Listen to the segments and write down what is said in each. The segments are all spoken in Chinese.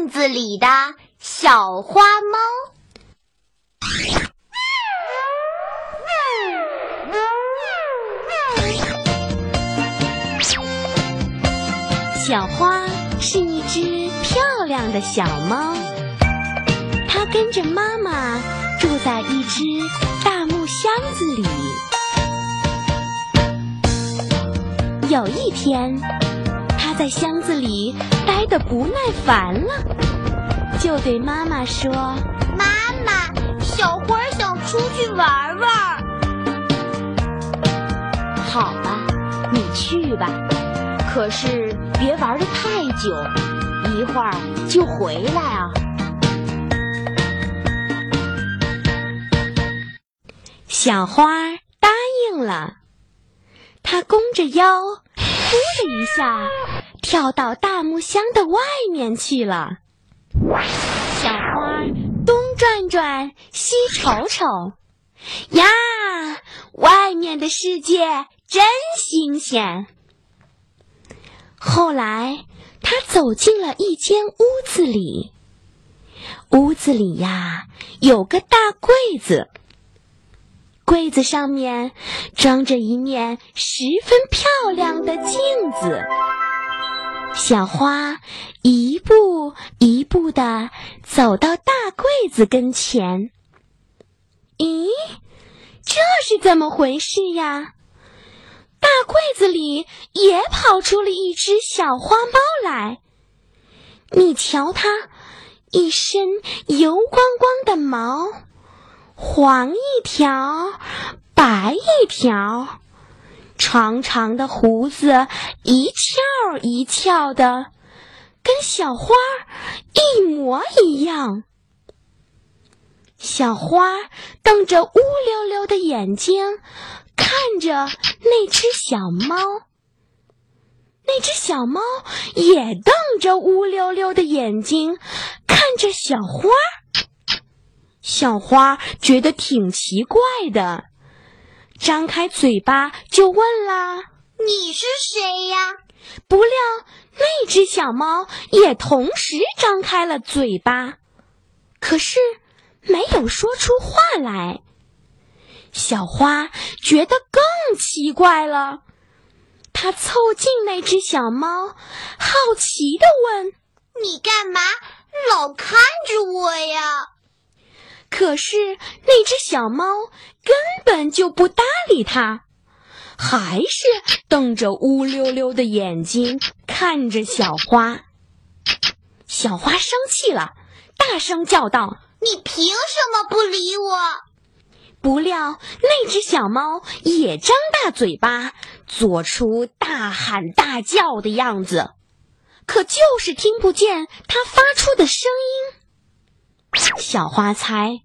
镜子里的小花猫。小花是一只漂亮的小猫，它跟着妈妈住在一只大木箱子里。有一天，它在箱子里待得不耐烦了，就对妈妈说：“妈妈，小花想出去玩玩。”“好吧，你去吧。”可是别玩的太久，一会儿就回来啊！小花答应了，她弓着腰，呼的一下跳到大木箱的外面去了。小花东转转，西瞅瞅，呀，外面的世界真新鲜。后来，他走进了一间屋子里。屋子里呀，有个大柜子。柜子上面装着一面十分漂亮的镜子。小花一步一步的走到大柜子跟前。咦，这是怎么回事呀？大柜子里也跑出了一只小花猫来。你瞧它，一身油光光的毛，黄一条，白一条，长长的胡子一翘一翘的，跟小花一模一样。小花瞪着乌溜溜的眼睛。看着那只小猫，那只小猫也瞪着乌溜溜的眼睛看着小花。小花觉得挺奇怪的，张开嘴巴就问啦：“你是谁呀？”不料那只小猫也同时张开了嘴巴，可是没有说出话来。小花觉得更奇怪了，它凑近那只小猫，好奇地问：“你干嘛老看着我呀？”可是那只小猫根本就不搭理它，还是瞪着乌溜溜的眼睛看着小花。小花生气了，大声叫道：“你凭什么不理我？”不料，那只小猫也张大嘴巴，做出大喊大叫的样子，可就是听不见它发出的声音。小花猜，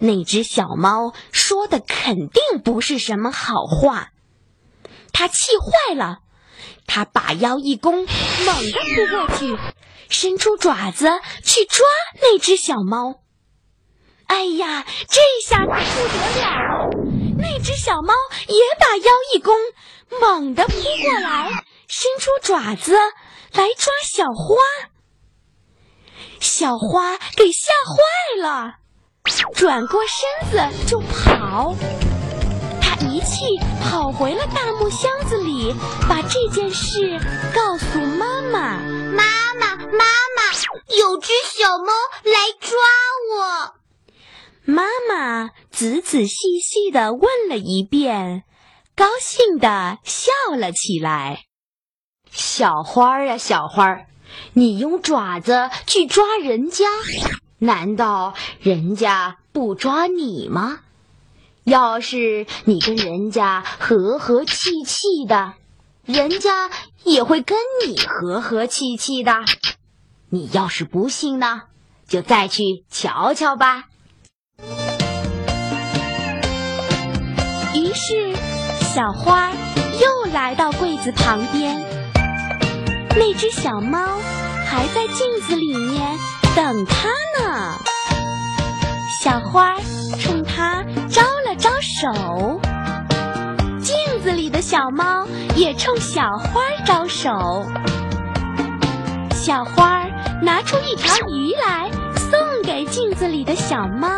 那只小猫说的肯定不是什么好话。它气坏了，它把腰一弓，猛地扑过去，伸出爪子去抓那只小猫。哎呀，这下可不得了！那只小猫也把腰一弓，猛地扑过来，伸出爪子来抓小花。小花给吓坏了，转过身子就跑。它一气跑回了大木箱子里，把这件事告诉妈妈。妈妈，妈妈，有只小猫来抓我。妈妈仔仔细细的问了一遍，高兴的笑了起来。小花儿呀，小花儿，你用爪子去抓人家，难道人家不抓你吗？要是你跟人家和和气气的，人家也会跟你和和气气的。你要是不信呢，就再去瞧瞧吧。于是，小花又来到柜子旁边。那只小猫还在镜子里面等它呢。小花冲它手，镜子里的小猫也冲小花招手。小花拿出一条鱼来送给镜子里的小猫。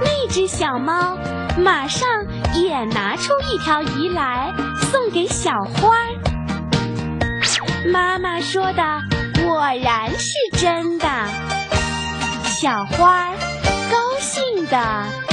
那只小猫马上也拿出一条鱼来送给小花。妈妈说的果然是真的，小花高兴的。